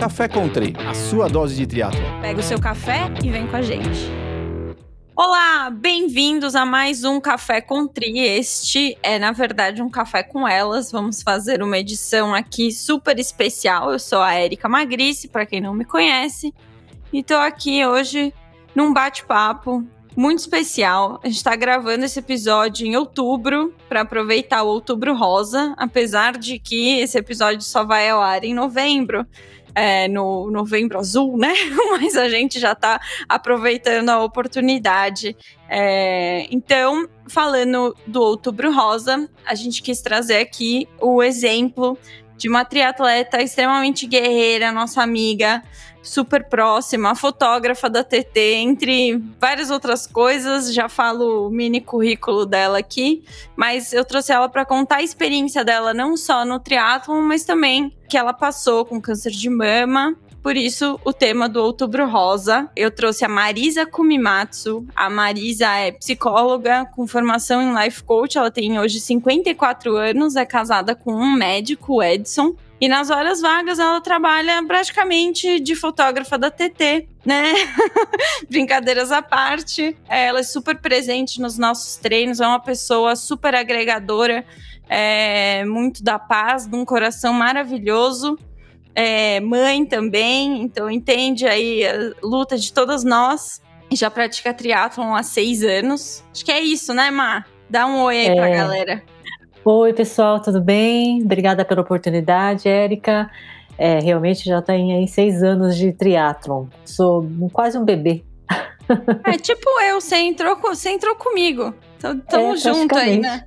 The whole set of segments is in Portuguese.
Café Country, a sua dose de triatlo. Pega o seu café e vem com a gente. Olá, bem-vindos a mais um Café com Tri. Este é, na verdade, um café com elas. Vamos fazer uma edição aqui super especial. Eu sou a Erika Magrice, para quem não me conhece, e tô aqui hoje num bate-papo muito especial. A gente está gravando esse episódio em outubro para aproveitar o Outubro Rosa, apesar de que esse episódio só vai ao ar em novembro é, no Novembro Azul, né? Mas a gente já está aproveitando a oportunidade. É, então, falando do Outubro Rosa, a gente quis trazer aqui o exemplo de uma triatleta extremamente guerreira, nossa amiga, super próxima, fotógrafa da TT, entre várias outras coisas. Já falo o mini currículo dela aqui, mas eu trouxe ela para contar a experiência dela não só no triatlo, mas também que ela passou com câncer de mama. Por isso, o tema do Outubro Rosa. Eu trouxe a Marisa Kumimatsu. A Marisa é psicóloga com formação em life coach. Ela tem hoje 54 anos, é casada com um médico, Edson. E nas horas vagas ela trabalha praticamente de fotógrafa da TT, né? Brincadeiras à parte. Ela é super presente nos nossos treinos, é uma pessoa super agregadora, é, muito da paz, de um coração maravilhoso. É, mãe também, então entende aí a luta de todas nós. Já pratica triatlon há seis anos. Acho que é isso, né, Má? Dá um oi aí é... pra galera. Oi, pessoal, tudo bem? Obrigada pela oportunidade, Érica. É, realmente já tem aí seis anos de triatlon. Sou quase um bebê. É tipo eu, você entrou, você entrou comigo. Tamo é, junto aí, né?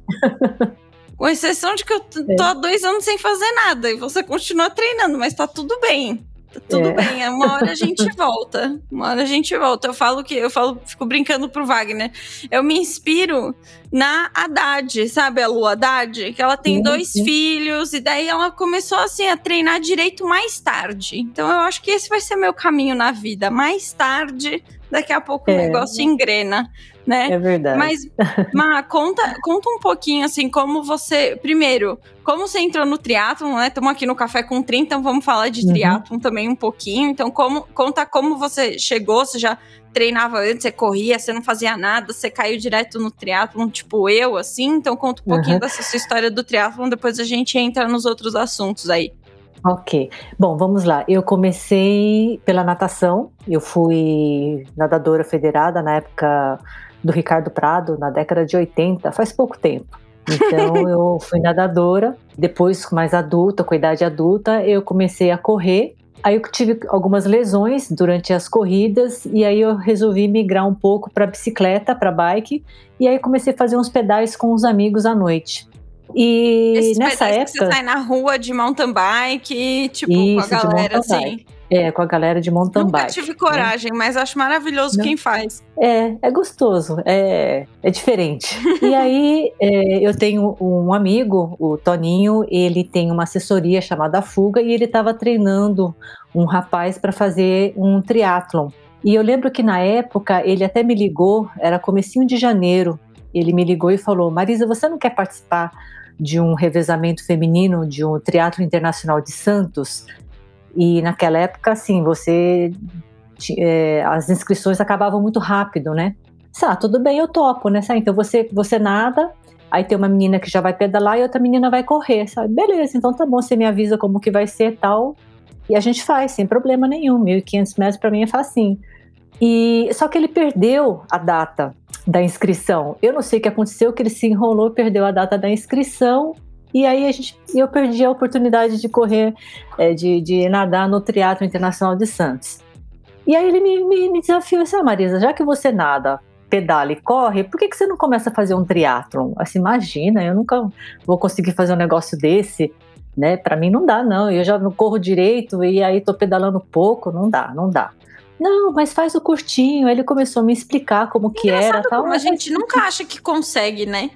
Com exceção de que eu tô há é. dois anos sem fazer nada e você continua treinando, mas tá tudo bem. Tudo é. bem, uma hora a gente volta. Uma hora a gente volta. Eu falo que eu falo, fico brincando pro Wagner. Eu me inspiro na Haddad, sabe a Lu Haddad? Que ela tem dois filhos, e daí ela começou assim a treinar direito mais tarde. Então eu acho que esse vai ser meu caminho na vida. Mais tarde, daqui a pouco é. o negócio engrena né? É verdade. Mas, Ma, conta, conta um pouquinho, assim, como você. Primeiro, como você entrou no triatlon, né? Estamos aqui no Café com 30, então vamos falar de uhum. triatlon também um pouquinho. Então, como, conta como você chegou, você já treinava antes, você corria, você não fazia nada, você caiu direto no triatlon, tipo eu, assim. Então, conta um pouquinho uhum. dessa sua história do triatlon, depois a gente entra nos outros assuntos aí. Ok. Bom, vamos lá. Eu comecei pela natação. Eu fui nadadora federada na época do Ricardo Prado na década de 80, faz pouco tempo. Então eu fui nadadora, depois mais adulta, com idade adulta, eu comecei a correr. Aí eu tive algumas lesões durante as corridas e aí eu resolvi migrar um pouco para bicicleta, para bike, e aí comecei a fazer uns pedais com os amigos à noite. E Esses nessa época você sai na rua de mountain bike, tipo, Isso, com a galera assim. É, com a galera de mountain Nunca bike. tive né? coragem, né? mas acho maravilhoso Não. quem faz. É, é gostoso, é, é diferente. e aí, é, eu tenho um amigo, o Toninho, ele tem uma assessoria chamada Fuga e ele estava treinando um rapaz para fazer um triatlon. E eu lembro que na época ele até me ligou, era comecinho de janeiro, ele me ligou e falou: Marisa, você não quer participar de um revezamento feminino de um triatlo internacional de Santos? E naquela época, assim, você. É, as inscrições acabavam muito rápido, né? Ah, tudo bem, eu topo, né? Então você, você nada, aí tem uma menina que já vai pedalar e outra menina vai correr, sabe? Beleza, então tá bom, você me avisa como que vai ser tal. E a gente faz, sem problema nenhum. 1.500 metros para mim é facinho. E só que ele perdeu a data da inscrição. Eu não sei o que aconteceu, que ele se enrolou, perdeu a data da inscrição e aí a gente, eu perdi a oportunidade de correr, é, de, de nadar no Teatro Internacional de Santos. E aí ele me, me, me desafiou assim, ah, Marisa, já que você nada, pedala e corre, por que, que você não começa a fazer um triatlon? Assim, imagina, eu nunca vou conseguir fazer um negócio desse, né? Para mim não dá, não. Eu já não corro direito e aí tô pedalando pouco, não dá, não dá. Não, mas faz o curtinho. Aí ele começou a me explicar como que era. Tal. Como a gente nunca acha que consegue, né?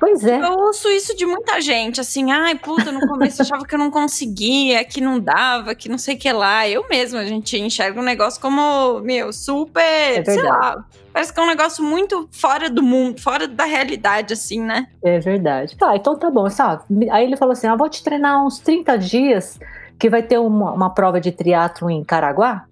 Pois é. Eu ouço isso de muita gente, assim, ai, puta, no começo eu achava que eu não conseguia, que não dava, que não sei o que lá. Eu mesma, a gente enxerga um negócio como, meu, super, é sei lá, parece que é um negócio muito fora do mundo, fora da realidade, assim, né? É verdade. Tá, então tá bom, sabe? Aí ele falou assim, ah, vou te treinar uns 30 dias que vai ter uma, uma prova de triatlo em Caraguá.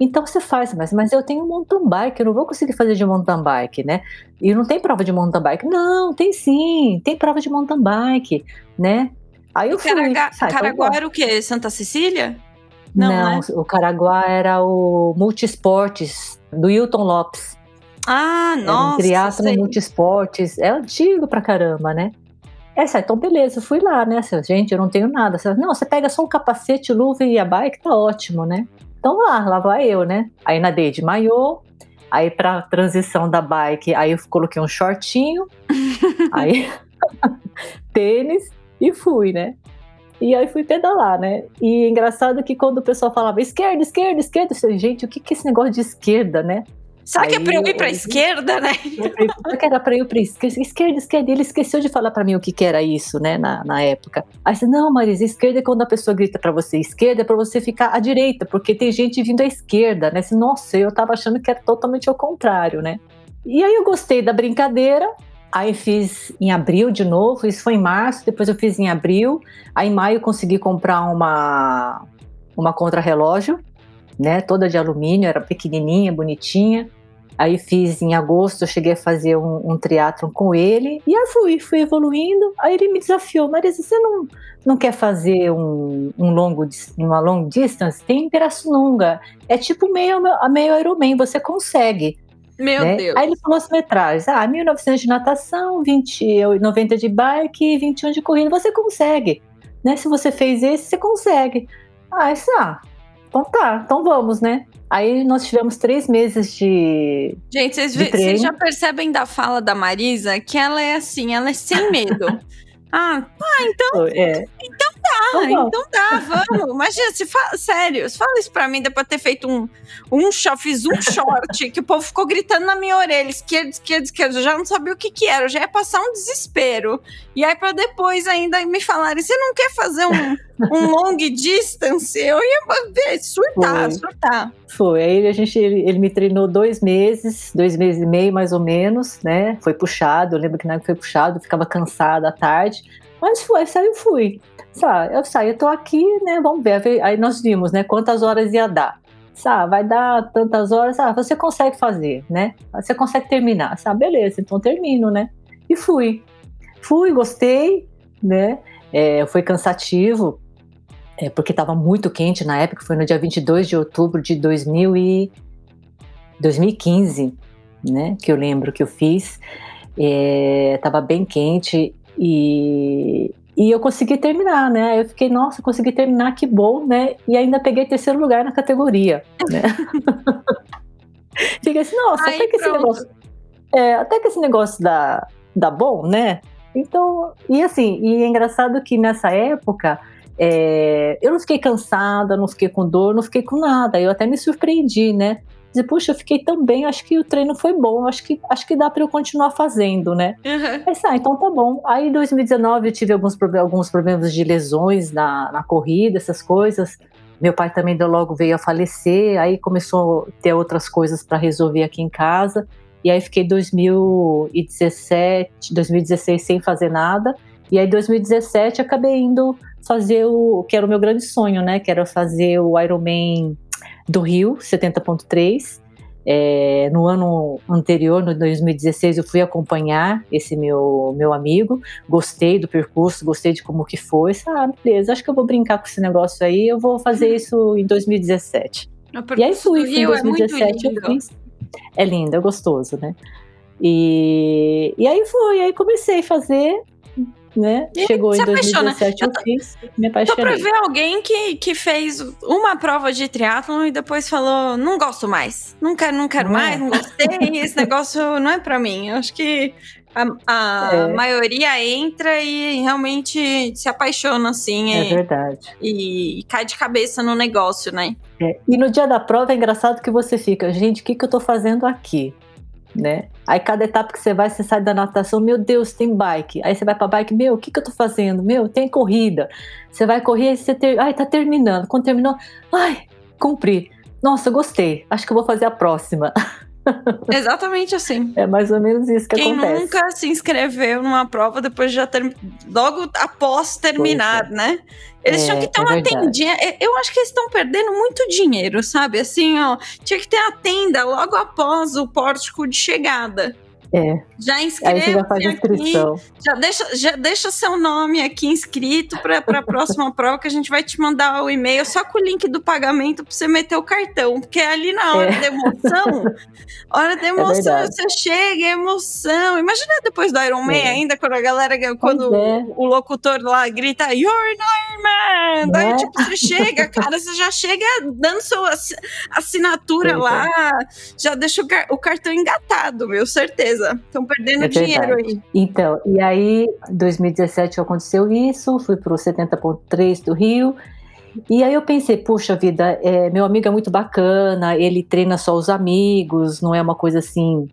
Então você faz, mas, mas eu tenho mountain bike, eu não vou conseguir fazer de mountain bike, né? E não tem prova de mountain bike. Não, tem sim, tem prova de mountain bike, né? Aí eu fui. Caraguá, sai, Caraguá era o quê? Santa Cecília? Não, não né? o Caraguá era o Multisportes, do Hilton Lopes. Ah, nossa. Um multisportes. É antigo pra caramba, né? É, então beleza, fui lá, né? Gente, eu não tenho nada. Não, você pega só o capacete, luva e a bike, tá ótimo, né? Então lá, lá vai eu, né? Aí nadei de maiô, aí pra transição da bike, aí eu coloquei um shortinho, aí tênis e fui, né? E aí fui pedalar, né? E engraçado que quando o pessoal falava esquerda, esquerda, esquerda, eu falei, gente, o que, que é esse negócio de esquerda, né? Será Aí, que é pra eu ir pra eu, esquerda, né? Será que era pra eu ir pra esquerda, esquerda, esquerda? Ele esqueceu de falar pra mim o que, que era isso, né, na, na época. Aí você, não, Marisa, esquerda é quando a pessoa grita pra você esquerda, é pra você ficar à direita, porque tem gente vindo à esquerda, né? Nossa, eu tava achando que era totalmente ao contrário, né? E aí eu gostei da brincadeira, Aí fiz em abril de novo, isso foi em março, depois eu fiz em abril. Aí em maio consegui comprar uma, uma contra-relógio, né? Toda de alumínio, era pequenininha, bonitinha. Aí fiz em agosto, eu cheguei a fazer um, um triatlon com ele. E aí fui, fui evoluindo. Aí ele me desafiou, Marisa, você não, não quer fazer um, um longo, uma long distance? Tem Pirassununga. É tipo meio, meio Ironman, você consegue. Meu né? Deus. Aí ele falou as metragens. Ah, 1.900 de natação, 20, 90 de bike e 21 de corrida. Você consegue. Né? Se você fez esse, você consegue. Ah, isso, ah, então tá, então vamos, né? Aí nós tivemos três meses de. Gente, vocês, vocês já percebem da fala da Marisa que ela é assim, ela é sem medo. ah, ah, então. É. Então tá, então tá, vamos. Imagina, se fala, sério, se fala isso pra mim depois de ter feito um, um short, fiz um short, que o povo ficou gritando na minha orelha, esquerda, esquerda, esquerda, eu já não sabia o que que era, eu já ia passar um desespero. E aí pra depois ainda me falarem, você não quer fazer um, um long distance? Eu ia surtar, Foi. surtar. Foi, aí a gente, ele, ele, me treinou dois meses, dois meses e meio mais ou menos, né? Foi puxado, eu lembro que na época foi puxado, ficava cansada à tarde, mas foi, saiu, fui. Sabe, eu saí, eu tô aqui, né? Vamos ver. Aí nós vimos, né? Quantas horas ia dar. Sabe, vai dar tantas horas, ah, você consegue fazer, né? Você consegue terminar, sabe? Beleza, então termino, né? E fui. Fui, gostei, né? É, foi cansativo, é, porque estava muito quente na época, foi no dia 22 de outubro de 2000 e 2015, né? Que eu lembro que eu fiz. Estava é, bem quente e, e eu consegui terminar, né? Eu fiquei, nossa, consegui terminar, que bom, né? E ainda peguei terceiro lugar na categoria, né? Fiquei assim, nossa, até que esse negócio. É, até que esse negócio dá, dá bom, né? Então, e assim, e é engraçado que nessa época é, eu não fiquei cansada, não fiquei com dor, não fiquei com nada. Eu até me surpreendi, né? Dizer, puxa, eu fiquei tão bem, acho que o treino foi bom, acho que, acho que dá para eu continuar fazendo, né? Uhum. Mas, ah, então tá bom. Aí em 2019 eu tive alguns, alguns problemas de lesões na, na corrida, essas coisas. Meu pai também logo veio a falecer, aí começou a ter outras coisas para resolver aqui em casa. E aí fiquei 2017, 2016 sem fazer nada. E aí 2017 acabei indo fazer o que era o meu grande sonho, né? Que era fazer o Ironman do Rio, 70.3. É, no ano anterior, no 2016, eu fui acompanhar esse meu, meu amigo, gostei do percurso, gostei de como que foi, ah, beleza, acho que eu vou brincar com esse negócio aí, eu vou fazer isso em 2017. E aí fui, em 2017 é eu fiz. É lindo, é gostoso, né? E, e aí foi, aí comecei a fazer, né? E Chegou em 2017, eu, tô, eu fiz, me apaixonei. Tô pra ver alguém que, que fez uma prova de triatlon e depois falou, não gosto mais, não quero, não quero não mais, é. não gostei, esse negócio não é pra mim. Eu acho que a, a é. maioria entra e realmente se apaixona, assim. É e, verdade. E, e, cai de cabeça no negócio, né? É. E no dia da prova é engraçado que você fica, gente, o que, que eu tô fazendo aqui? Né? Aí cada etapa que você vai, você sai da natação, meu Deus, tem bike. Aí você vai para bike, meu, o que, que eu tô fazendo? Meu, tem corrida. Você vai correr, você ter... ai, tá terminando. Quando terminou, ai, cumpri. Nossa, gostei. Acho que eu vou fazer a próxima. Exatamente assim. É mais ou menos isso que Quem acontece. nunca se inscreveu numa prova depois de já ter logo após terminar, Pois né? Eles É, tinham que ter é uma verdade. tendinha. Eu- Eu acho que eles estão perdendo muito dinheiro, sabe? Assim, ó, tinha que ter a tenda logo após o pórtico de chegada. É. Já Aí você já faz aqui, inscrição. já deixa, já deixa seu nome aqui inscrito para a próxima prova que a gente vai te mandar o e-mail só com o link do pagamento para você meter o cartão, porque ali na hora É. da emoção, hora da emoção, verdade. você chega, é emoção. Imagina depois do Iron Man É. ainda quando a galera, quando é. o locutor lá grita You're an Iron Man! Daí tipo você chega, cara, você já chega dando sua assi- assinatura é. lá, já deixa o, o cartão engatado, meu, certeza. Estão perdendo É dinheiro aí. Então, e aí, em 2017 aconteceu isso, fui pro 70.3 do Rio. E aí eu pensei, puxa vida, é, meu amigo é muito bacana, ele treina só os amigos, não é uma coisa assim,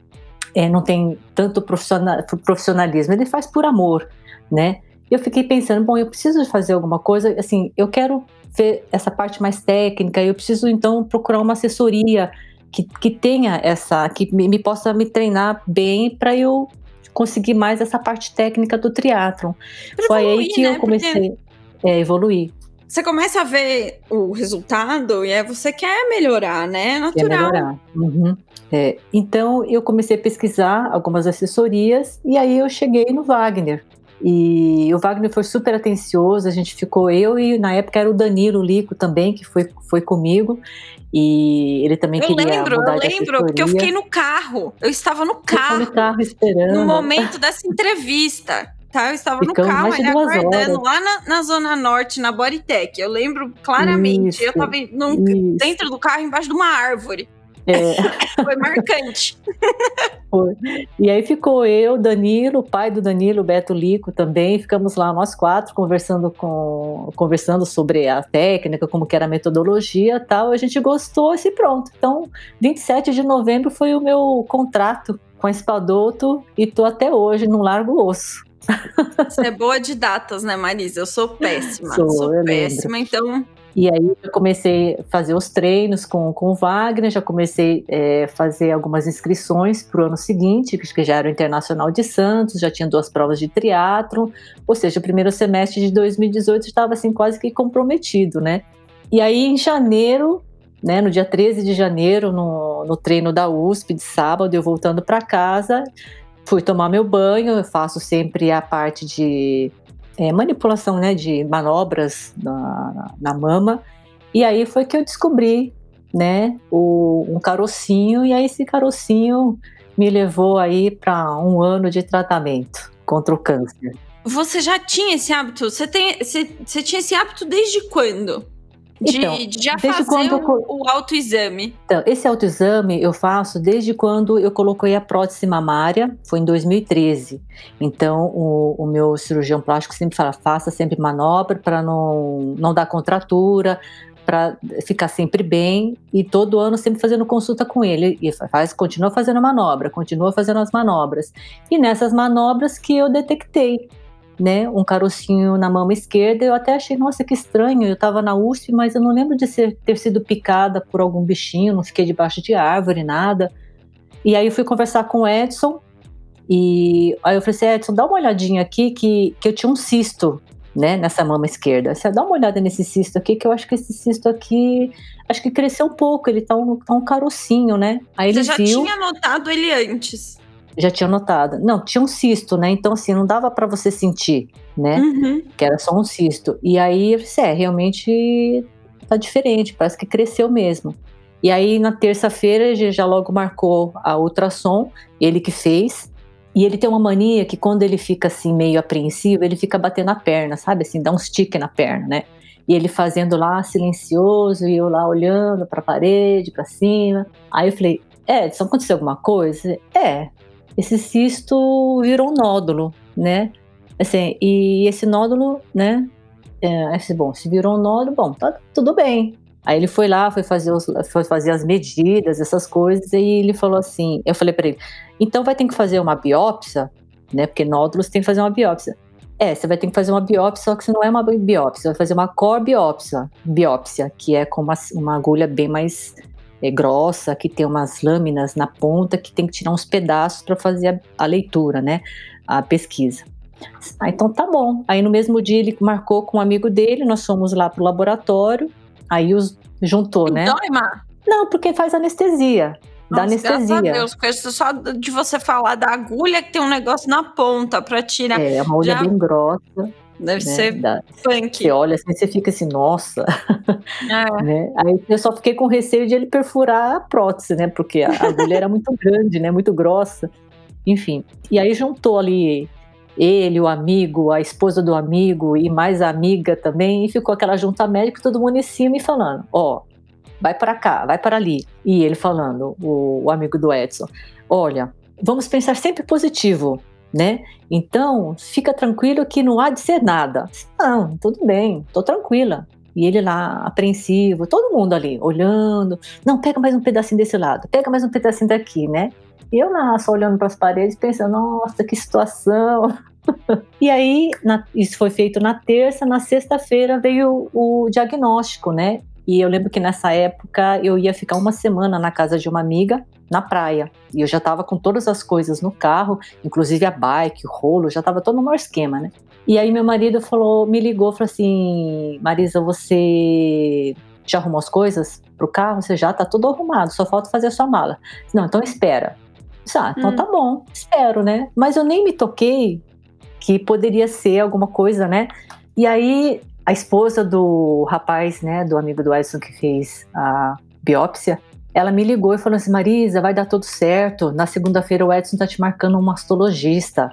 é, não tem tanto profissional- profissionalismo, ele faz por amor, né? E eu fiquei pensando, bom, eu preciso fazer alguma coisa, assim, eu quero ver essa parte mais técnica, eu preciso então procurar uma assessoria que, que tenha essa, que me, me possa me treinar bem para eu conseguir mais essa parte técnica do triatlon. Pra Foi aí evoluir, que né? eu Porque comecei a evoluir, Você começa a ver o resultado e aí você quer melhorar, né? É quer natural. melhorar. Uhum. É, então eu comecei a pesquisar algumas assessorias e aí eu cheguei no Wagner. E o Wagner foi super atencioso, a gente ficou, eu e na época era o Danilo Lico também, que foi, foi comigo, e ele também Eu queria lembro, mudar eu de lembro, porque eu fiquei no carro. Eu estava no Eu carro no carro esperando. no momento dessa entrevista. Tá, eu estava Ficamos no carro ali aguardando horas. lá na, na Zona Norte, na Bodytech. Eu lembro claramente. eu Isso, tava num- Isso, dentro do carro, embaixo de uma árvore. É. Foi marcante. E aí ficou eu, Danilo, o pai do Danilo, Beto Lico também, ficamos lá nós quatro conversando com conversando sobre a técnica, como que era a metodologia, tal. A gente gostou e pronto. Então, 27 de novembro foi o meu contrato com a Espadoto e tô até hoje não largo osso. Você é boa de datas, né, Marisa? Eu sou péssima. Sou, Sou, péssima, então. E aí eu comecei a fazer os treinos com, com o Wagner, já comecei a é, fazer algumas inscrições para o ano seguinte, que já era o Internacional de Santos, já tinha duas provas de triatlon, ou seja, o primeiro semestre de 2018 estava assim quase que comprometido, né? E aí em janeiro, né, no dia 13 de janeiro, no, no treino da USP de sábado, eu voltando para casa, fui tomar meu banho, eu faço sempre a parte de é, manipulação né, de manobras na, na mama. E aí foi que eu descobri né, o, um carocinho, e aí esse carocinho me levou aí para um ano de tratamento contra o câncer. Você já tinha esse hábito? Você, tem, você, você tinha esse hábito desde quando? De, Então, de já desde fazer quando eu o, o autoexame. Então, esse autoexame eu faço desde quando eu coloquei a prótese mamária, foi em 2013. Então, o, o meu cirurgião plástico sempre fala: faça sempre manobra para não, não dar contratura, para ficar sempre bem. E todo ano sempre fazendo consulta com ele. E faz, continua fazendo manobra, continua fazendo as manobras. E nessas manobras que eu detectei né, um carocinho na mama esquerda. Eu até achei, nossa, que estranho. Eu estava na USP, mas eu não lembro de ser, ter sido picada por algum bichinho, não fiquei debaixo de árvore, nada. E aí eu fui conversar com o Edson, e aí eu falei assim, Edson, dá uma olhadinha aqui que, que eu tinha um cisto, né, nessa mama esquerda. Você dá uma olhada nesse cisto aqui, que eu acho que esse cisto aqui, acho que cresceu um pouco, ele tá um, tá um carocinho, né? Aí Você ele já viu, tinha notado ele antes. Já tinha notado. Não, tinha um cisto, né? Então assim, não dava para você sentir, né? Uhum. que era só um cisto. E aí eu disse, é, realmente tá diferente, parece que cresceu mesmo. E aí na terça-feira já logo marcou a ultrassom, ele que fez. E ele tem uma mania que quando ele fica assim meio apreensivo, ele fica batendo a perna, sabe? Assim, dá um stick na perna, né? E ele fazendo lá silencioso e eu lá olhando para a parede, para cima. Aí eu falei: "Edson, aconteceu alguma coisa?" É. Esse cisto virou um nódulo, né? Assim, e esse nódulo, né? É, assim, bom, se virou um nódulo, bom, tá tudo bem. Aí ele foi lá, foi fazer, os, foi fazer as medidas, essas coisas, e ele falou assim: eu falei para ele, então vai ter que fazer uma biópsia, né? Porque nódulos tem que fazer uma biópsia. É, você vai ter que fazer uma biópsia, só que não é uma biópsia, você vai fazer uma core biópsia, biópsia, que é com uma, uma agulha bem mais é, grossa, que tem umas lâminas na ponta, que tem que tirar uns pedaços para fazer a, a, leitura, né? A pesquisa. Ah, então tá bom. Aí no mesmo dia ele marcou com um amigo dele, nós fomos lá pro laboratório, aí os juntou, né? Mar? Não, porque faz anestesia. Nossa, da anestesia. Graças a Deus, porque só de você falar da agulha que tem um negócio na ponta para tirar. É, uma agulha já... bem grossa. Deve né, ser da, punk. Você olha assim, você fica assim, nossa. É. né? Aí eu só fiquei com receio de ele perfurar a prótese, né? Porque a agulha era muito grande, né? Muito grossa. Enfim. E aí juntou ali ele, o amigo, a esposa do amigo e mais a amiga também, e ficou aquela junta médica, todo mundo em cima e falando: ó, oh, vai para cá, vai para ali. E ele falando, o, o amigo do Edson: olha, vamos pensar sempre positivo né? Então, fica tranquilo que não há de ser nada. Não, tudo bem, tô tranquila. E ele lá, apreensivo, todo mundo ali, olhando. Não, pega mais um pedacinho desse lado, pega mais um pedacinho daqui, né? E eu lá, só olhando para as paredes, pensando, nossa, que situação. e aí, na, isso foi feito na terça, na sexta-feira veio o, o diagnóstico, né? E eu lembro que nessa época eu ia ficar uma semana na casa de uma amiga na praia. E eu já estava com todas as coisas no carro, inclusive a bike, o rolo, já estava todo no maior esquema, né? E aí meu marido falou, me ligou, falou assim, Marisa, você já arrumou as coisas pro carro? Você já tá tudo arrumado, só falta fazer a sua mala. Não, então espera. Ah, então hum. tá bom, espero, né? Mas eu nem me toquei que poderia ser alguma coisa, né? E aí a esposa do rapaz, né, do amigo do Edson que fez a biópsia, ela me ligou e falou assim: Marisa, vai dar tudo certo. Na segunda-feira o Edson tá te marcando um mastologista.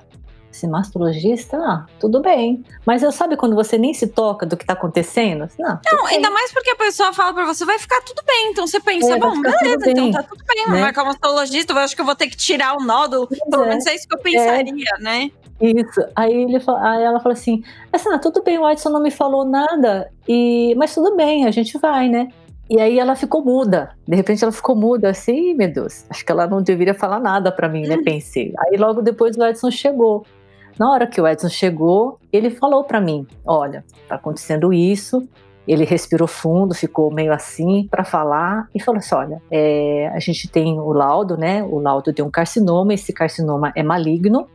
Esse mastologista, ah, tudo bem. Mas eu sabe quando você nem se toca do que tá acontecendo? Não, não ainda mais porque a pessoa fala pra você, vai ficar tudo bem. Então você pensa, é, bom, beleza, então tá tudo bem. Né? Vai marcar um mastologista, eu acho que eu vou ter que tirar o nódulo. Pelo é. menos é isso que eu pensaria, é. né? Isso. Aí, ele, aí ela falou assim: Assim, tudo bem, o Edson não me falou nada, e mas tudo bem, a gente vai, né? E aí ela ficou muda. De repente ela ficou muda, assim, meu Deus, acho que ela não deveria falar nada para mim, né? Uhum. Pensei. Aí logo depois o Edson chegou. Na hora que o Edson chegou, ele falou para mim: Olha, tá acontecendo isso. Ele respirou fundo, ficou meio assim para falar e falou assim: Olha, é, a gente tem o laudo, né? O laudo de um carcinoma. Esse carcinoma é maligno,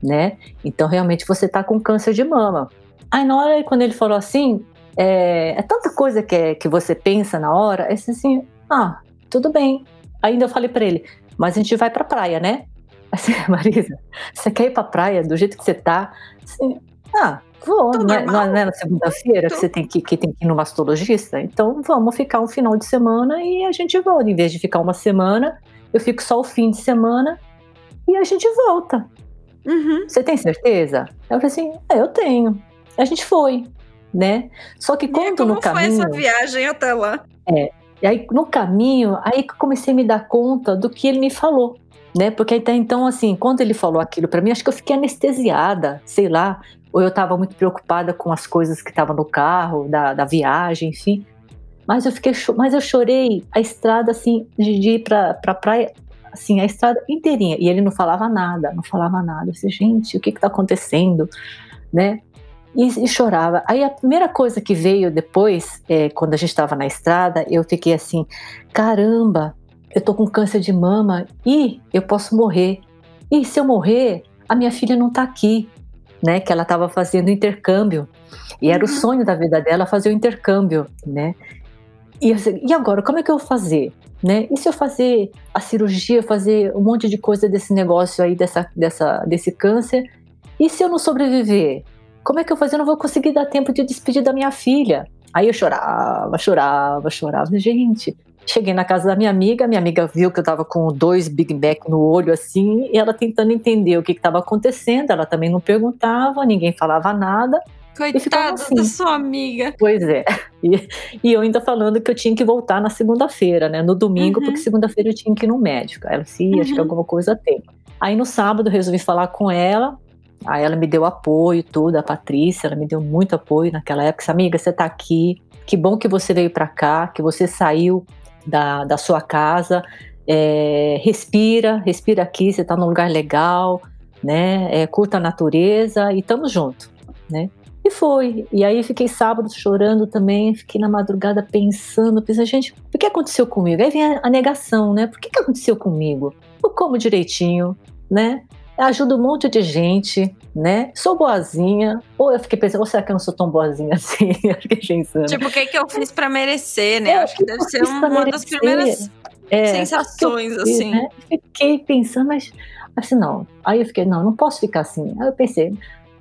né? Então realmente você tá com câncer de mama. Aí na hora quando ele falou assim, é, é tanta coisa que, é, que você pensa na hora, é assim, ah, tudo bem. Ainda eu falei para ele, mas a gente vai pra praia, né? Assim, Marisa, você quer ir pra praia do jeito que você tá? Assim, ah, vou, não é, não é, na segunda-feira que você tem que, que, tem que ir no mastologista? Então vamos ficar um final de semana e a gente volta. Em vez de ficar uma semana, eu fico só o fim de semana e a gente volta. Uhum. Você tem certeza? Eu falei assim, é, eu tenho. A gente foi né? Só que quando como no caminho. Foi essa viagem até lá? É. E aí no caminho, aí que comecei a me dar conta do que ele me falou, né? Porque até então, assim, quando ele falou aquilo para mim, acho que eu fiquei anestesiada, sei lá, ou eu estava muito preocupada com as coisas que estavam no carro, da, da viagem, enfim. Mas eu fiquei, mas eu chorei a estrada assim de ir para pra praia, assim, a estrada inteirinha. E ele não falava nada, não falava nada. Eu disse, gente, o que está acontecendo, né? E, e, chorava. Aí a primeira coisa que veio depois, é, quando a gente estava na estrada, eu fiquei assim: caramba, eu tô com câncer de mama e eu posso morrer. E se eu morrer, a minha filha não tá aqui, né? Que ela estava fazendo intercâmbio e era uhum. o sonho da vida dela fazer o intercâmbio, né? E, e agora, como é que eu vou fazer? Né? E se eu fazer a cirurgia, fazer um monte de coisa desse negócio aí, dessa, dessa, desse câncer? E se eu não sobreviver? Como é que eu vou fazer? Eu não vou conseguir dar tempo de despedir da minha filha. Aí eu chorava, chorava, chorava. Gente, cheguei na casa da minha amiga, minha amiga viu que eu tava com dois Big Mac no olho assim, e ela tentando entender o que estava acontecendo. Ela também não perguntava, ninguém falava nada. Coitada assim. da sua amiga. Pois é. E, e, eu ainda falando que eu tinha que voltar na segunda-feira, né? No domingo, uhum. porque segunda-feira eu tinha que ir no médico. Ela disse, uhum. acho que uhum. alguma coisa tem. Aí no sábado resolvi falar com ela. Aí ela me deu apoio, tudo, a Patrícia, ela me deu muito apoio naquela época. Amiga, você tá aqui, que bom que você veio para cá, que você saiu da, da sua casa, é, respira, respira aqui, você tá num lugar legal, né? É, curta a natureza e tamo junto, né? E foi. E aí fiquei sábado chorando também, fiquei na madrugada pensando, pensando, gente, O que aconteceu comigo? Aí vem a, a negação, né? Por que, que aconteceu comigo? Eu como direitinho, né? Ajudo um monte de gente, né? Sou boazinha. Ou eu fiquei pensando, ou será que eu não sou tão boazinha assim? eu fiquei pensando. Tipo, o que, que eu fiz para merecer, né? É, Acho que, que deve ser uma merecer? das primeiras é, sensações, fiz, assim. Né? Fiquei pensando, mas assim, não. Aí eu fiquei, não, não posso ficar assim. Aí eu pensei,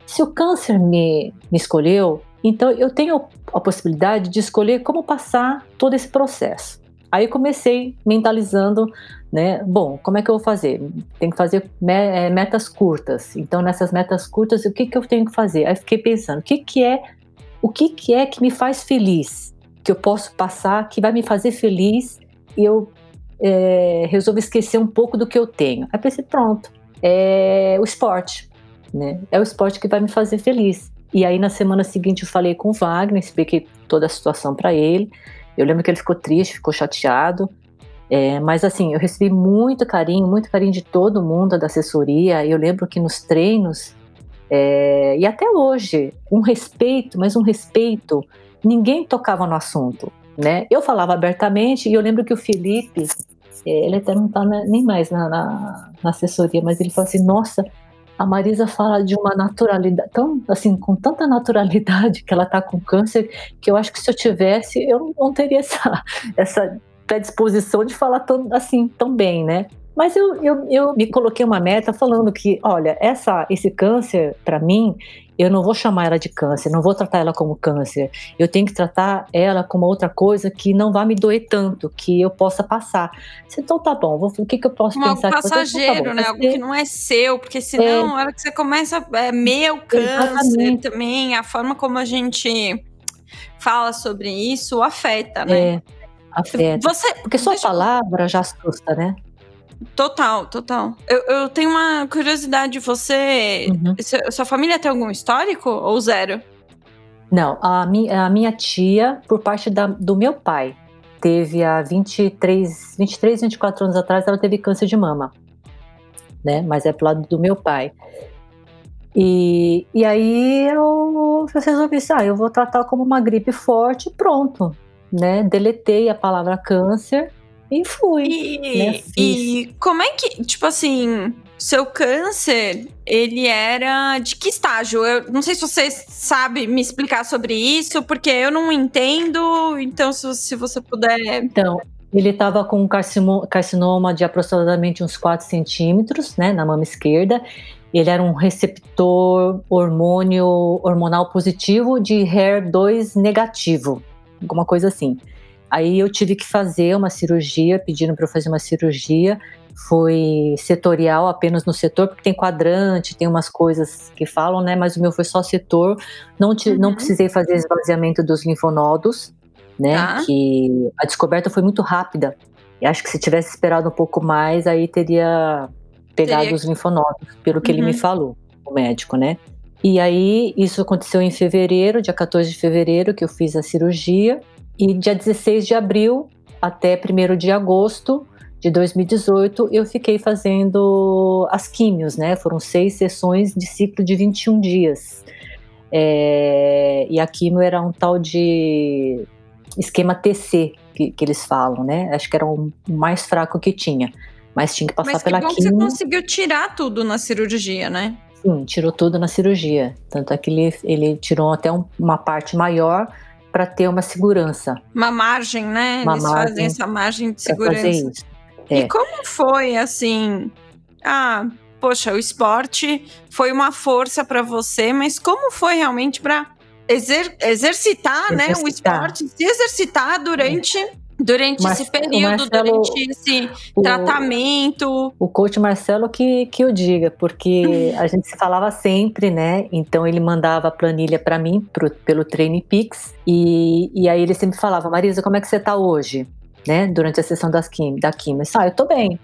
se o câncer me, me escolheu, então eu tenho a possibilidade de escolher como passar todo esse processo. Aí comecei mentalizando, né? Bom, como é que eu vou fazer? Tem que fazer é, metas curtas. Então nessas metas curtas, o que que eu tenho que fazer? Aí fiquei pensando, o que que é, o que que é que me faz feliz? Que eu posso passar, que vai me fazer feliz e eu é, resolvo esquecer um pouco do que eu tenho. Aí pensei, pronto, é o esporte, né? É o esporte que vai me fazer feliz. E aí na semana seguinte eu falei com o Wagner, expliquei toda a situação para ele. Eu lembro que ele ficou triste, ficou chateado. É, mas assim, eu recebi muito carinho, muito carinho de todo mundo da assessoria. Eu lembro que nos treinos, é, e até hoje, um respeito, mas um respeito, ninguém tocava no assunto. Né? Eu falava abertamente e eu lembro que o Felipe, é, ele até não está nem mais na, na, na, assessoria, mas ele falou assim: Nossa, a Marisa fala de uma naturalidade, tão, assim, com tanta naturalidade que ela está com câncer, que eu acho que se eu tivesse, eu não teria essa, essa predisposição de falar tão, assim tão bem, né? Mas eu, eu, eu me coloquei uma meta falando que, olha, essa, esse câncer, para mim, eu não vou chamar ela de câncer, não vou tratar ela como câncer. Eu tenho que tratar ela como outra coisa que não vai me doer tanto, que eu possa passar. Então tá bom, vou, o que, que eu posso um pensar? Algo passageiro, então, tá né? Algo que não é seu, porque senão, é, na hora que você começa, é meu câncer exatamente. também, a forma como a gente fala sobre isso afeta, né? É, afeta. Você, porque sua palavra já assusta, né? Total, total. Eu, eu tenho uma curiosidade. Você. Uhum. Sua família tem algum histórico ou zero? Não, a, mi, a minha tia, por parte da, do meu pai, teve há 23, 23, 24 anos atrás, ela teve câncer de mama. Né? Mas é pro lado do meu pai. E, e aí eu resolvi, ah, eu vou tratar como uma gripe forte pronto. Né? Deletei a palavra câncer e fui. E, né? e como é que, tipo assim, seu câncer, ele era de que estágio? Eu não sei se você sabe me explicar sobre isso, porque eu não entendo. Então, se, se você puder. Então, ele estava com um carcinoma de aproximadamente uns 4 centímetros, né, na mama esquerda. Ele era um receptor hormônio hormonal positivo de HER2 negativo, alguma coisa assim. Aí eu tive que fazer uma cirurgia, pedindo para eu fazer uma cirurgia. Foi setorial apenas no setor, porque tem quadrante, tem umas coisas que falam, né? Mas o meu foi só setor. Não, te, uhum. não precisei fazer esvaziamento dos linfonodos, né? Tá. Que a descoberta foi muito rápida. E acho que se tivesse esperado um pouco mais, aí teria pegado teria... os linfonodos, pelo que uhum. ele me uhum. falou, o médico, né? E aí, isso aconteceu em fevereiro, dia 14 de fevereiro, que eu fiz a cirurgia. E dia 16 de abril até 1 de agosto de 2018, eu fiquei fazendo as químios, né? Foram seis sessões de ciclo de 21 dias. É, e a químio era um tal de esquema TC, que, que eles falam, né? Acho que era o mais fraco que tinha. Mas tinha que passar Mas que pela bom químio. Que você conseguiu tirar tudo na cirurgia, né? Sim, tirou tudo na cirurgia. Tanto é que ele, ele tirou até um, uma parte maior para ter uma segurança. Uma margem, né? Uma Eles margem fazem essa margem de segurança. É. E como foi assim? Ah, poxa, o esporte foi uma força para você, mas como foi realmente para exer exercitar, exercitar, né, o esporte, se exercitar durante é. Durante Mar esse período, Marcelo, durante esse o, tratamento. O coach Marcelo que, que eu diga, porque a gente se falava sempre, né? Então ele mandava a planilha para mim pro, pelo Treine Pix e, e aí ele sempre falava, Marisa, como é que você tá hoje? Né? Durante a sessão das quim, da química. Ah, eu tô bem.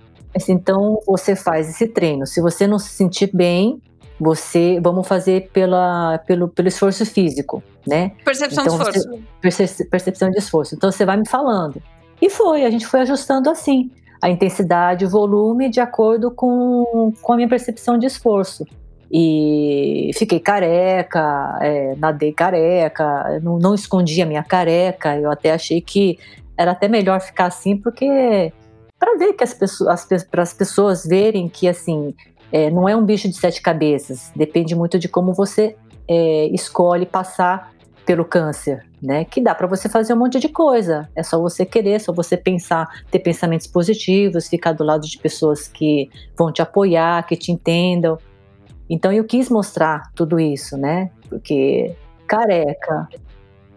Então você faz esse treino. Se você não se sentir bem, você vamos fazer pela, pelo, pelo esforço físico, né? Percepção então, de esforço. Você, percepção de esforço. Então você vai me falando. E foi, a gente foi ajustando assim a intensidade, o volume de acordo com, com a minha percepção de esforço. E fiquei careca, é, nadei careca, não, não escondi a minha careca, eu até achei que era até melhor ficar assim, porque para ver que as pessoas, para as pessoas verem que assim é, não é um bicho de sete cabeças. Depende muito de como você é, escolhe passar pelo câncer, né? Que dá para você fazer um monte de coisa. É só você querer, só você pensar, ter pensamentos positivos, ficar do lado de pessoas que vão te apoiar, que te entendam. Então eu quis mostrar tudo isso, né? Porque careca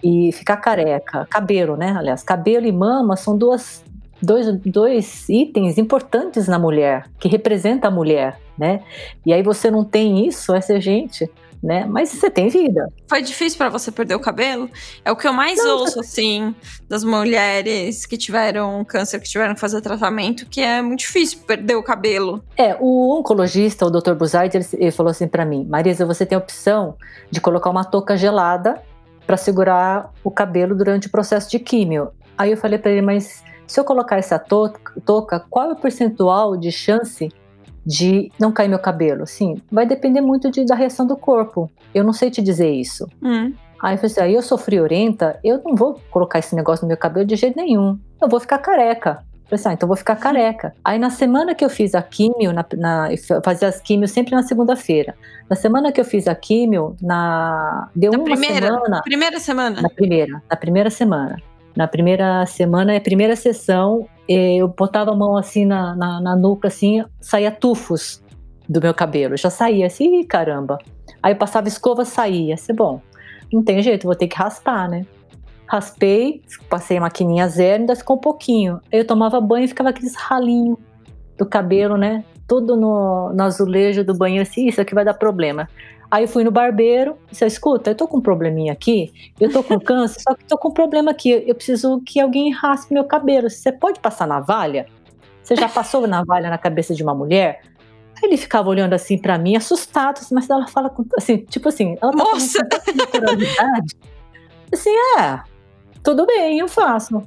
e ficar careca, cabelo, né? Aliás, cabelo e mama são duas dois, dois itens importantes na mulher, que representa a mulher, né? E aí você não tem isso, essa gente, né? Mas você tem vida. Foi difícil para você perder o cabelo? É o que eu mais não, ouço, assim, das mulheres que tiveram câncer, que tiveram que fazer tratamento, que é muito difícil perder o cabelo. É, o oncologista, o Dr. Buzaid, ele, ele falou assim para mim, Marisa, você tem a opção de colocar uma touca gelada para segurar o cabelo durante o processo de químio. Aí eu falei para ele, mas se eu colocar essa touca, qual é o percentual de chance de não cair meu cabelo? Sim, vai depender muito de, da reação do corpo. Eu não sei te dizer isso. Hum. Aí eu falei assim, aí eu sou friorenta, eu não vou colocar esse negócio no meu cabelo de jeito nenhum. Eu vou ficar careca. Eu falei assim, ah, então vou ficar careca. Aí na semana que eu fiz a químio, na, na, eu fazia as químios sempre na segunda-feira. Na semana que eu fiz a químio, na, deu na uma primeira, semana. Primeira semana? Na primeira, na primeira semana. Na primeira semana, a primeira sessão, eu botava a mão assim na, na, na nuca, assim, saía tufos do meu cabelo. Já saía assim, caramba. Aí eu passava escova, saía. Assim, bom, não tem jeito, vou ter que raspar, né? Raspei, passei a maquininha zero, ainda ficou um pouquinho. Aí eu tomava banho e ficava aqueles ralinhos do cabelo, né? Tudo no, no azulejo do banheiro, assim, isso aqui vai dar problema. Aí eu fui no barbeiro, disse, escuta, eu tô com um probleminha aqui, eu tô com câncer, só que tô com um problema aqui, eu preciso que alguém raspe meu cabelo. Você pode passar navalha? Você já passou navalha na cabeça de uma mulher? Aí ele ficava olhando assim para mim, assustado, assim, mas ela fala com, assim, tipo assim, ela tá Nossa! com naturalidade. Assim, é, tudo bem, eu faço.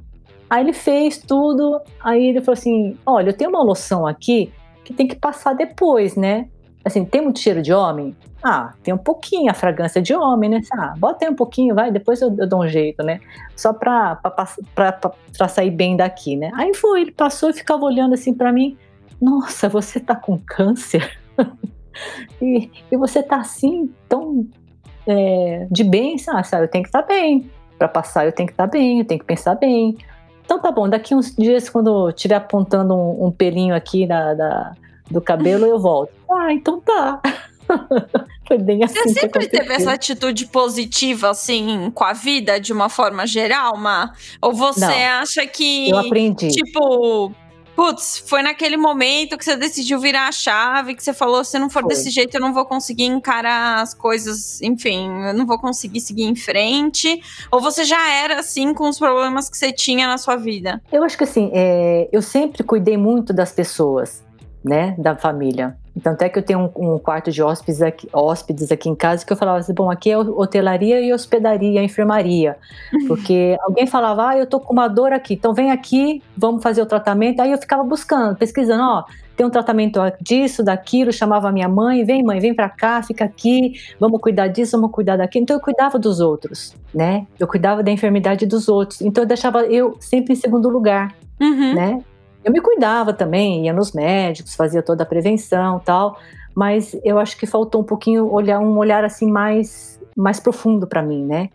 Aí ele fez tudo, aí ele falou assim, olha, eu tenho uma loção aqui que tem que passar depois, né? Assim, tem muito cheiro de homem? Ah, tem um pouquinho a fragrância de homem, né? Ah, bota aí um pouquinho, vai, depois eu, eu dou um jeito, né? Só pra, pra, pra, pra, pra sair bem daqui, né? Aí foi, ele passou e ficava olhando assim para mim: Nossa, você tá com câncer? e, e você tá assim, tão é, de bem, sabe? Eu tenho que estar tá bem. Para passar, eu tenho que estar tá bem, eu tenho que pensar bem. Então tá bom, daqui uns dias, quando estiver apontando um, um, pelinho aqui da, da, do cabelo, eu volto. Ah, então tá. Foi bem assim. Você sempre teve essa atitude positiva, assim, com a vida, de uma forma geral, Ma? Ou você Não, acha que. Eu aprendi. Tipo, putz, foi naquele momento que você decidiu virar a chave, que você falou: se não for foi. desse jeito, eu não vou conseguir encarar as coisas, enfim, eu não vou conseguir seguir em frente. Ou você já era assim com os problemas que você tinha na sua vida? Eu acho que assim, é, eu sempre cuidei muito das pessoas né, da família. Então, até que eu tenho um, um, quarto de hóspedes aqui, hóspedes aqui em casa que eu falava assim: bom, aqui é hotelaria e hospedaria, enfermaria. Porque alguém falava: ah, eu tô com uma dor aqui, então vem aqui, vamos fazer o tratamento. Aí eu ficava buscando, pesquisando: ó, tem um tratamento disso, daquilo. Chamava a minha mãe: vem, mãe, vem pra cá, fica aqui, vamos cuidar disso, vamos cuidar daquilo. Então eu cuidava dos outros, né? Eu cuidava da enfermidade dos outros. Então eu deixava eu sempre em segundo lugar, uhum. né? Eu me cuidava também, ia nos médicos, fazia toda a prevenção tal, mas eu acho que faltou um pouquinho olhar um olhar assim mais mais profundo para mim, né?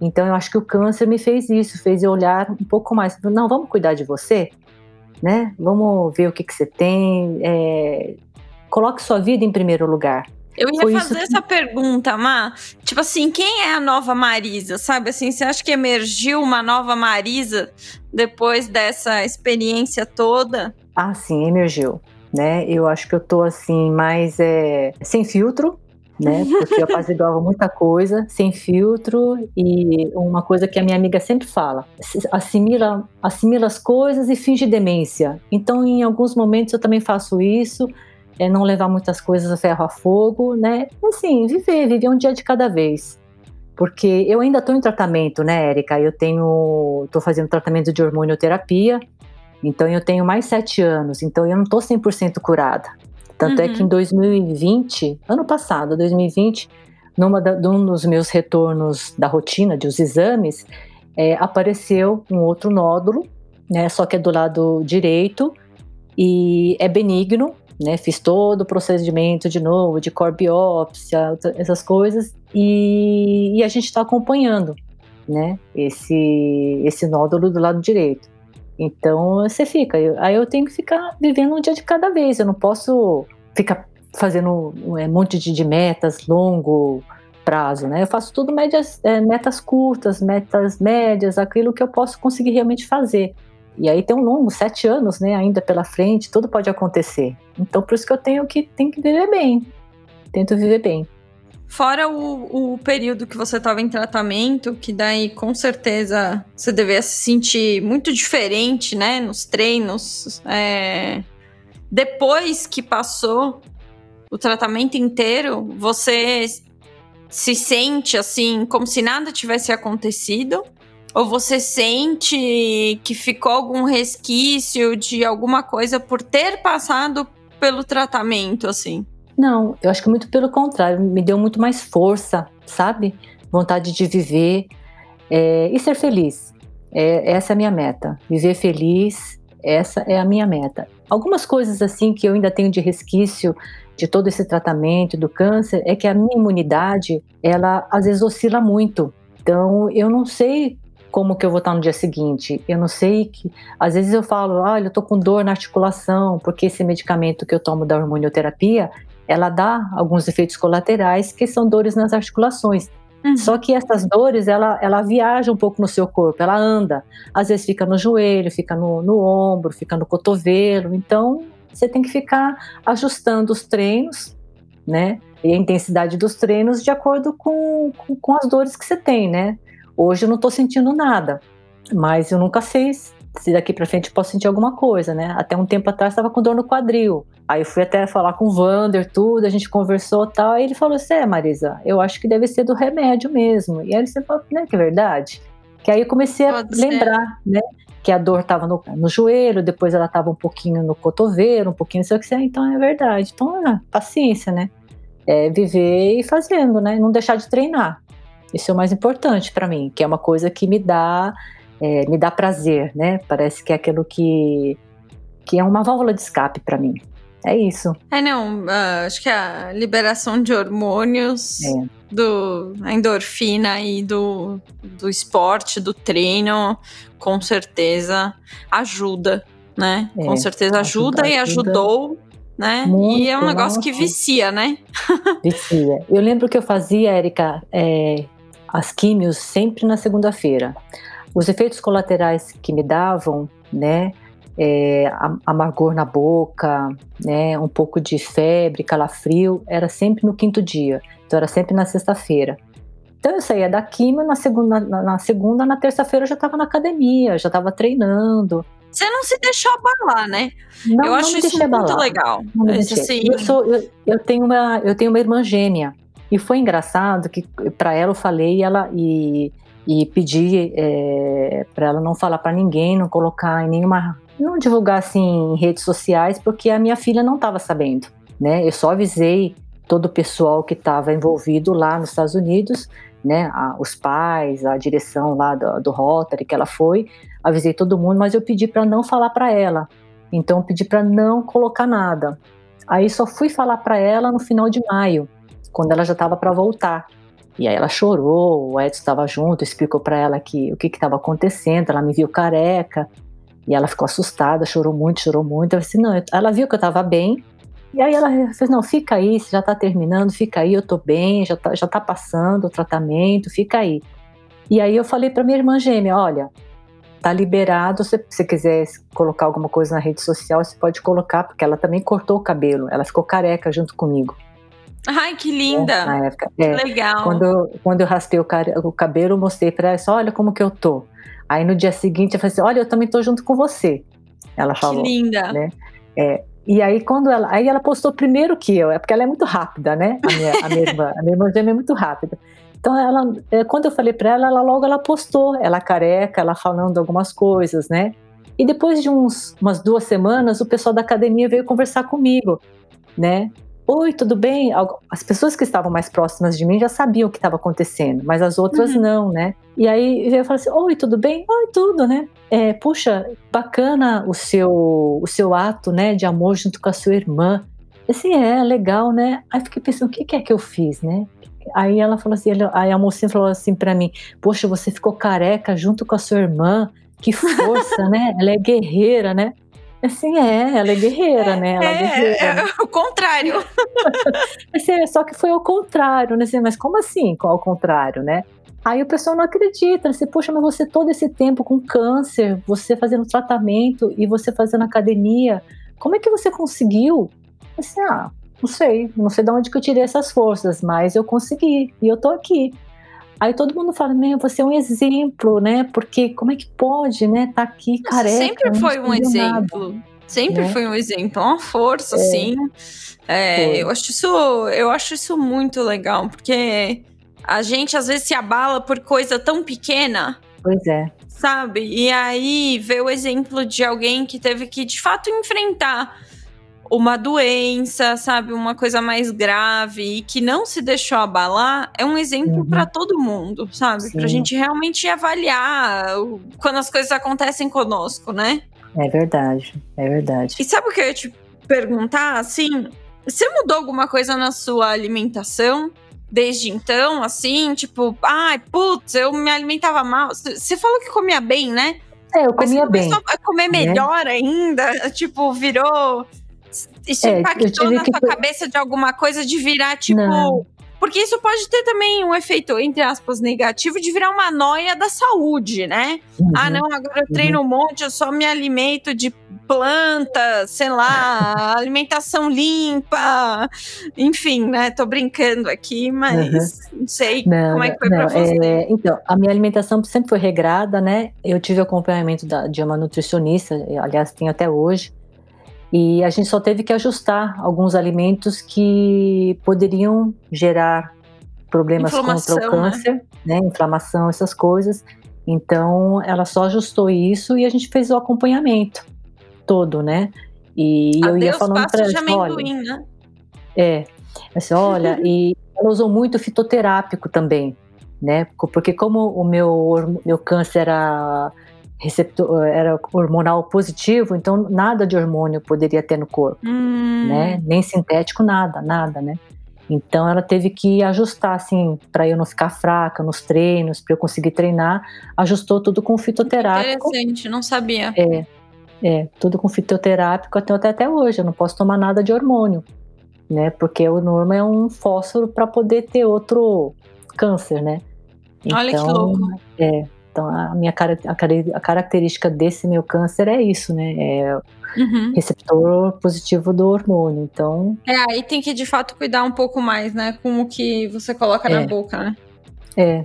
Então eu acho que o câncer me fez isso, fez eu olhar um pouco mais. Não, vamos cuidar de você, né? Vamos ver o que, que você tem. É, coloque sua vida em primeiro lugar. Eu ia Foi fazer essa que... pergunta, Má. Tipo assim, quem é a nova Marisa? Sabe assim, você acha que emergiu uma nova Marisa depois dessa experiência toda? Ah, sim, emergiu. Né? Eu acho que eu tô assim, mais é, sem filtro, né? Porque eu apaziguava muita coisa, sem filtro, e uma coisa que a minha amiga sempre fala: assimila, assimila as coisas e finge demência. Então, em alguns momentos eu também faço isso é não levar muitas coisas a ferro a fogo, né? Assim, viver, viver um dia de cada vez. Porque eu ainda estou em tratamento, né, Érica? Eu tenho, estou fazendo tratamento de hormonioterapia, então eu tenho mais sete anos, então eu não estou 100% curada. Tanto uhum. é que em 2020, ano passado, 2020, numa da, num dos meus retornos da rotina, de os exames, é, apareceu um outro nódulo né? Só que é do lado direito e é benigno, né? Fiz todo o procedimento de novo, de core biópsia, essas coisas, e, e a gente está acompanhando, né? Esse, esse nódulo do lado direito. Então você fica, eu, aí eu tenho que ficar vivendo um dia de cada vez, eu não posso ficar fazendo um, um monte de, de, metas longo prazo, né? Eu faço tudo médias, é, metas curtas, metas médias, aquilo que eu posso conseguir realmente fazer. E aí tem um longo, sete anos, né, ainda pela frente, tudo pode acontecer. Então por isso que eu tenho que, tenho que viver bem. Tento viver bem. Fora o, o período que você estava em tratamento, que daí com certeza você devia se sentir muito diferente, né? Nos treinos. É... Depois que passou o tratamento inteiro, você se sente assim, como se nada tivesse acontecido? Ou você sente que ficou algum resquício de alguma coisa por ter passado pelo tratamento, assim? Não, eu acho que muito pelo contrário, me deu muito mais força, sabe? Vontade de viver é, e ser feliz. É, essa é a minha meta. Viver feliz, essa é a minha meta. Algumas coisas assim que eu ainda tenho de resquício de todo esse tratamento do câncer é que a minha imunidade, ela às vezes oscila muito. Então, eu não sei como que eu vou estar no dia seguinte. Eu não sei que. Às vezes eu falo, olha, eu tô com dor na articulação, porque esse medicamento que eu tomo da hormonioterapia, ela dá alguns efeitos colaterais que são dores nas articulações. Uhum. Só que essas dores, ela, ela viaja um pouco no seu corpo, ela anda. Às vezes fica no joelho, fica no, no ombro, fica no cotovelo. Então, você tem que ficar ajustando os treinos, né? E a intensidade dos treinos de acordo com, com, com as dores que você tem, né? Hoje eu não estou sentindo nada, mas eu nunca sei se daqui para frente eu posso sentir alguma coisa, né? Até um tempo atrás estava com dor no quadril. Aí eu fui até falar com o Vander, tudo, a gente conversou tal. Aí ele falou assim: é, Marisa, eu acho que deve ser do remédio mesmo. E aí você falou, né, que é verdade? Que aí eu comecei a Pode lembrar, ser. né? Que a dor estava no, no, joelho, depois ela estava um pouquinho no cotovelo, um pouquinho, sei o que, então é verdade. Então, é, paciência, né? É viver e fazendo, né? Não deixar de treinar. Isso é o mais importante para mim, que é uma coisa que me dá é, me dá prazer, né? Parece que é aquilo que que é uma válvula de escape para mim. É isso. É não, uh, acho que a liberação de hormônios, é. do a endorfina e do, do esporte, do treino, com certeza ajuda, né? É, com certeza ajuda, ajuda e ajudou né? Muito, e é um negócio que vicia, né? Vicia. Eu lembro que eu fazia, Érica, é, as químios sempre na segunda-feira. Os efeitos colaterais que me davam, né, é, amargor na boca, né, um pouco de febre, calafrio, era sempre no quinto dia. Então era sempre na sexta-feira. Então eu saía da químio na segunda, na, na segunda, na terça-feira eu já estava na academia, já estava treinando. Você não se deixou abalar, né? Não, eu acho isso muito legal. Não me assim... eu, sou, eu, eu, tenho uma, eu tenho uma irmã gêmea e foi engraçado que para ela eu falei ela, e, e pedi é, para ela não falar para ninguém, não colocar em nenhuma. não divulgar assim em redes sociais, porque a minha filha não estava sabendo. Né? Eu só avisei todo o pessoal que estava envolvido lá nos Estados Unidos, né? A, os pais, a direção lá do, do Rotary que ela foi, avisei todo mundo, mas eu pedi para não falar para ela. Então eu pedi para não colocar nada. Aí só fui falar para ela no final de maio quando ela já estava para voltar. E aí ela chorou, o Edson estava junto, explicou para ela que o que estava acontecendo, ela me viu careca, e ela ficou assustada, chorou muito, chorou muito. Eu disse, não, ela viu que eu estava bem, e aí ela fez, não, fica aí, já está terminando, fica aí, eu estou bem, já está já tá passando o tratamento, fica aí. E aí eu falei para minha irmã gêmea, olha, tá liberado, se você quiser colocar alguma coisa na rede social, você pode colocar, porque ela também cortou o cabelo, ela ficou careca junto comigo. Ai, que linda! É, na época. É, legal. Quando, quando eu raspei o, cabelo, mostrei para ela, olha como que eu tô. Aí no dia seguinte eu falei assim, olha, eu também tô junto com você. Ela falou. Que linda! Né? É, e aí quando ela, aí ela postou primeiro que eu, é porque ela é muito rápida, né? A minha, a a minha irmã gêmea é muito rápida. Então ela, é, quando eu falei para ela, ela logo ela postou, ela careca, ela falando algumas coisas, né? E depois de uns, umas duas semanas, o pessoal da academia veio conversar comigo, né? Oi, tudo bem? As pessoas que estavam mais próximas de mim já sabiam o que estava acontecendo, mas as outras uhum. não, né? E aí eu falei assim, oi, tudo bem? Oi, tudo, né? É, puxa, bacana o seu, o seu ato, né, de amor junto com a sua irmã. Assim, é, legal, né? Aí fiquei pensando, o que, que é que eu fiz, né? Aí ela falou assim, aí a mocinha falou assim para mim, poxa, você ficou careca junto com a sua irmã, que força, né? Ela é guerreira, né? Assim, é, ela é guerreira, né? Ela é, é guerreira. É, é o contrário. assim, só que foi ao contrário, né? Assim, mas como assim, ao contrário, né? Aí o pessoal não acredita, assim, poxa, mas você todo esse tempo com câncer, você fazendo tratamento e você fazendo academia, como é que você conseguiu? Assim, ah, não sei, não sei de onde que eu tirei essas forças, mas eu consegui e eu tô aqui. Aí todo mundo fala, meu, você é um exemplo, né? Porque como é que pode, né? Tá aqui Nossa, careca. Sempre foi um exemplo. Nada. Sempre foi um exemplo, uma força, é. assim. É, eu acho isso, eu acho isso muito legal, porque a gente às vezes se abala por coisa tão pequena. Pois é. Sabe? E aí ver o exemplo de alguém que teve que de fato enfrentar uma doença, sabe, uma coisa mais grave e que não se deixou abalar, é um exemplo uhum. para todo mundo, sabe? Sim. Pra gente realmente avaliar quando as coisas acontecem conosco, né? É verdade, é verdade. E sabe o que eu ia te perguntar, assim, você mudou alguma coisa na sua alimentação? Desde então, assim, tipo, ai, putz, eu me alimentava mal. Você falou que comia bem, né? É, eu comia Mas você bem. a comer né? melhor né? ainda? Tipo, virou isso é, impactou na sua cabeça de alguma coisa de virar, tipo. Não. Porque isso pode ter também um efeito, entre aspas, negativo de virar uma noia da saúde, né? Uhum. Ah, não, agora eu treino um monte, eu só me alimento de planta, sei lá, alimentação limpa, enfim, né? Tô brincando aqui, mas uhum. não sei não, como é que foi não, pra você. É, então, a minha alimentação sempre foi regrada, né? Eu tive acompanhamento da, de uma nutricionista, aliás, tenho até hoje. E a gente só teve que ajustar alguns alimentos que poderiam gerar problemas contra o câncer, né? né? Inflamação, essas coisas. Então, ela só ajustou isso e a gente fez o acompanhamento todo, né? E Adeus, eu ia falando para ela, olha, né? é, assim, olha, e ela usou muito fitoterápico também, né? Porque como o meu meu câncer era receptor, era hormonal positivo, então nada de hormônio poderia ter no corpo, hum. né? Nem sintético, nada, nada, né? Então ela teve que ajustar assim para eu não ficar fraca nos treinos, para eu conseguir treinar, ajustou tudo com fitoterápico. Interessante, não sabia. É, é, tudo com fitoterápico até, até, hoje. Eu não posso tomar nada de hormônio, né? Porque o norma é um fósforo para poder ter outro câncer, né? Então, Olha que então, louco. É, então, a minha a, característica desse meu câncer é isso, né? É uhum. receptor positivo do hormônio. Então. É, aí tem que de fato cuidar um pouco mais, né? Com o que você coloca é. na boca, né? É,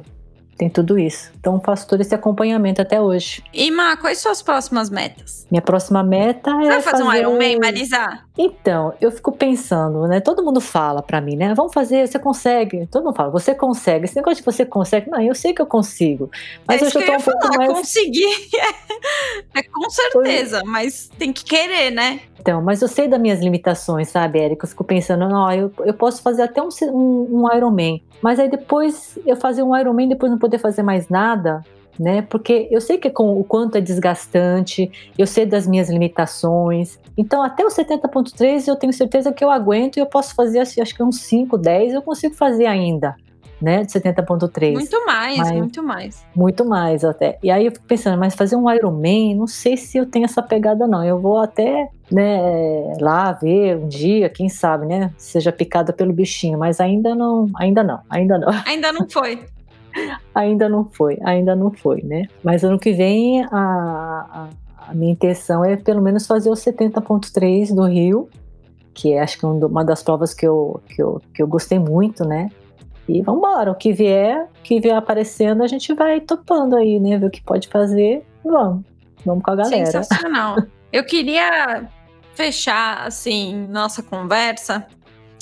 tem tudo isso. Então faço todo esse acompanhamento até hoje. E Má, quais são as próximas metas? Minha próxima meta é. Você vai fazer, fazer um Ironman, Marisa? Então, eu fico pensando, né? Todo mundo fala para mim, né? Vamos fazer, você consegue. Todo mundo fala, você consegue. Esse negócio de você consegue, não, eu sei que eu consigo. Mas é eu já tô um pouco falar, mais. Conseguir. é com certeza, mas tem que querer, né? Então, mas eu sei das minhas limitações, sabe, Érica? Eu fico pensando, não, eu, eu posso fazer até um, um, um Ironman, mas aí depois eu fazer um Ironman depois não poder fazer mais nada, né? Porque eu sei que é com o quanto é desgastante, eu sei das minhas limitações. Então, até o 70.3 eu tenho certeza que eu aguento e eu posso fazer, acho que uns 5, 10 eu consigo fazer ainda né, de 70.3. Muito mais, mas, muito mais. Muito mais até. E aí eu fico pensando, mas fazer um Ironman, não sei se eu tenho essa pegada não. Eu vou até, né, lá ver um dia, quem sabe, né, seja picada pelo bichinho, mas ainda não, ainda não, ainda não. Ainda não foi. ainda não foi, ainda não foi, né? Mas ano que vem a, a, a minha intenção é pelo menos fazer o 70.3 do Rio, que é acho que uma das provas que eu, que eu, que eu gostei muito, né? E vamos embora, o que vier, o que vier aparecendo, a gente vai topando aí, né? Ver o que pode fazer. Vamos, vamos com a galera. Sensacional. Eu queria fechar, assim, nossa conversa.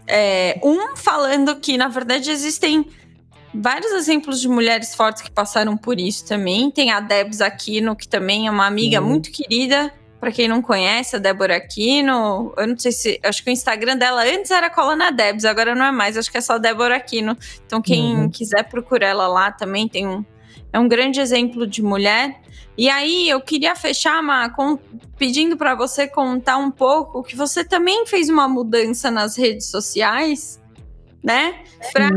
É, um, falando que, na verdade, existem vários exemplos de mulheres fortes que passaram por isso também. Tem a Debs Aquino, que também é uma amiga muito querida, para quem não conhece, a Débora Aquino. Eu não sei se. Acho que o Instagram dela antes era Colana Debs, agora não é mais. Acho que é só Débora Aquino. Então, quem uhum. quiser procurar ela lá também tem um. É um grande exemplo de mulher. E aí, eu queria fechar, Ma, com, pedindo para você contar um pouco que você também fez uma mudança nas redes sociais, né? Para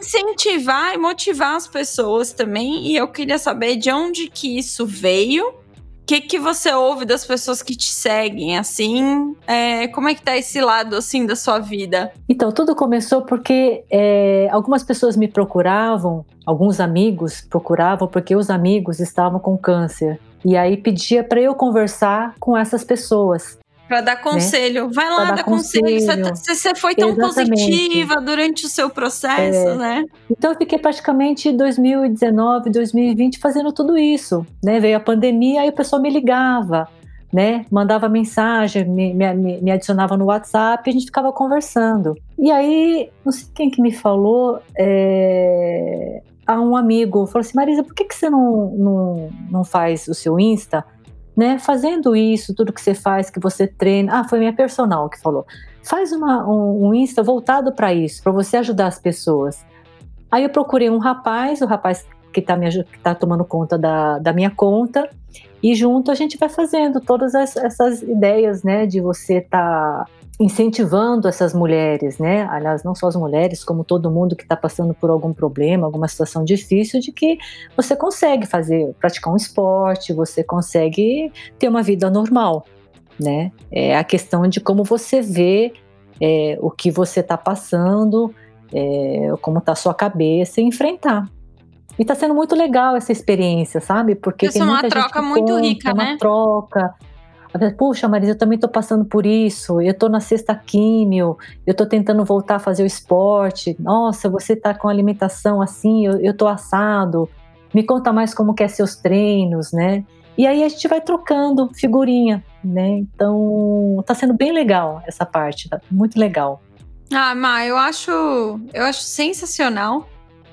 incentivar e motivar as pessoas também. E eu queria saber de onde que isso veio o que, que você ouve das pessoas que te seguem, assim? É, como é que tá esse lado, assim, da sua vida? Então, tudo começou porque é, algumas pessoas me procuravam, alguns amigos procuravam, porque os amigos estavam com câncer. E aí pedia para eu conversar com essas pessoas. Para dar né? conselho. Né? Vai lá, dar, dar conselho. conselho. Você, você foi tão Exatamente. positiva durante o seu processo, é. né? Então eu fiquei praticamente 2019, 2020 fazendo tudo isso. Né? Veio a pandemia, aí o pessoal me ligava. Né? Mandava mensagem, me, me, me, adicionava no WhatsApp, a gente ficava conversando. E aí, não sei quem que me falou, é, a um amigo, falou assim, Marisa, por que, que você não, não, não faz o seu Insta né? Fazendo isso, tudo que você faz, que você treina. Ah, foi minha personal que falou. Faz uma, um, um Insta voltado para isso, para você ajudar as pessoas. Aí eu procurei um rapaz, o rapaz que está tá tomando conta da, da minha conta, e junto a gente vai fazendo todas essas ideias, né, de você estar tá incentivando essas mulheres, né? Aliás, não só as mulheres, como todo mundo que está passando por algum problema, alguma situação difícil, de que você consegue fazer, praticar um esporte, você consegue ter uma vida normal, né? É a questão de como você vê é, o que você está passando, é, como está a sua cabeça e enfrentar. E está sendo muito legal essa experiência, sabe? Porque Isso tem é uma troca muito conta, rica, uma né? troca Puxa, Marisa, eu também estou passando por isso. Eu estou na sexta químio, eu estou tentando voltar a fazer o esporte. Nossa, você está com alimentação assim, eu estou assado. Me conta mais como que é seus treinos, né? E aí a gente vai trocando figurinha, né? Então, está sendo bem legal essa parte, tá muito legal. Ah, Ma, eu acho, eu acho sensacional.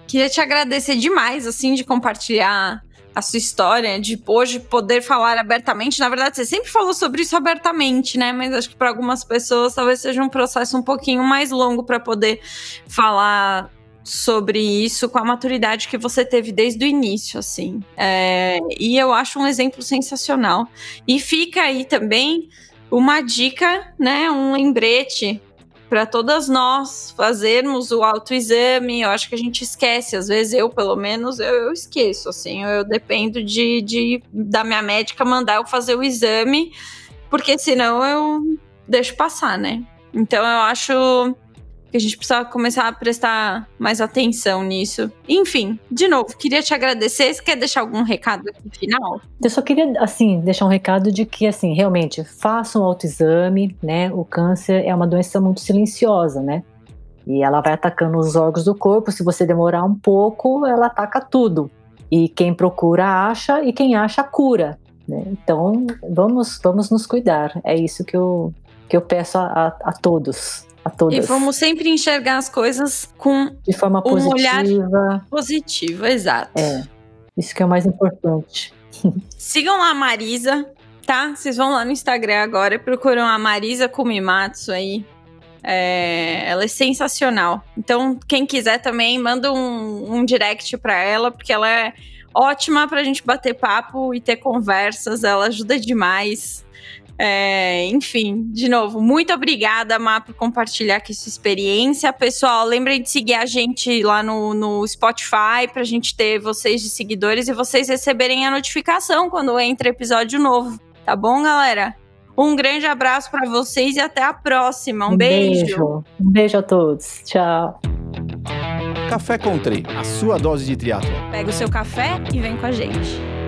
Queria te agradecer demais, assim, de compartilhar a sua história, de hoje poder falar abertamente. Na verdade, você sempre falou sobre isso abertamente, né? Mas acho que para algumas pessoas talvez seja um processo um pouquinho mais longo para poder falar sobre isso com a maturidade que você teve desde o início, assim. É, e eu acho um exemplo sensacional. E fica aí também uma dica, né? Um lembrete para todas nós fazermos o autoexame. Eu acho que a gente esquece, às vezes eu, pelo menos, eu, eu esqueço, assim, eu, eu dependo de, de, da minha médica mandar eu fazer o exame, porque senão eu deixo passar, né? Então eu acho que a gente precisa começar a prestar mais atenção nisso. Enfim, de novo, queria te agradecer. Você quer deixar algum recado aqui final? Eu só queria, assim, deixar um recado de que, assim, realmente, façam um autoexame, né? O câncer é uma doença muito silenciosa, né? E ela vai atacando os órgãos do corpo. Se você demorar um pouco, ela ataca tudo. E quem procura acha, e quem acha cura. Né? Então, vamos, vamos nos cuidar. É isso que eu, que eu peço a, a, a todos a todas. E vamos sempre enxergar as coisas com de forma um olhar positivo, exato. É, isso que é o mais importante. Sigam lá a Marisa, tá? Vocês vão lá no Instagram agora e procuram a Marisa Kumimatsu aí. É, ela é sensacional. Então, quem quiser também, manda um, um direct para ela, porque ela é ótima pra gente bater papo e ter conversas. Ela ajuda demais. É, enfim, de novo, muito obrigada, Má, por compartilhar aqui sua experiência. Pessoal, lembrem de seguir a gente lá no, no Spotify pra gente ter vocês de seguidores e vocês receberem a notificação quando entra episódio novo. Tá bom, galera? Um grande abraço para vocês e até a próxima. Um, um beijo. beijo. Um beijo a todos. Tchau. Café Country, a sua dose de triatlo. Pega o seu café e vem com a gente.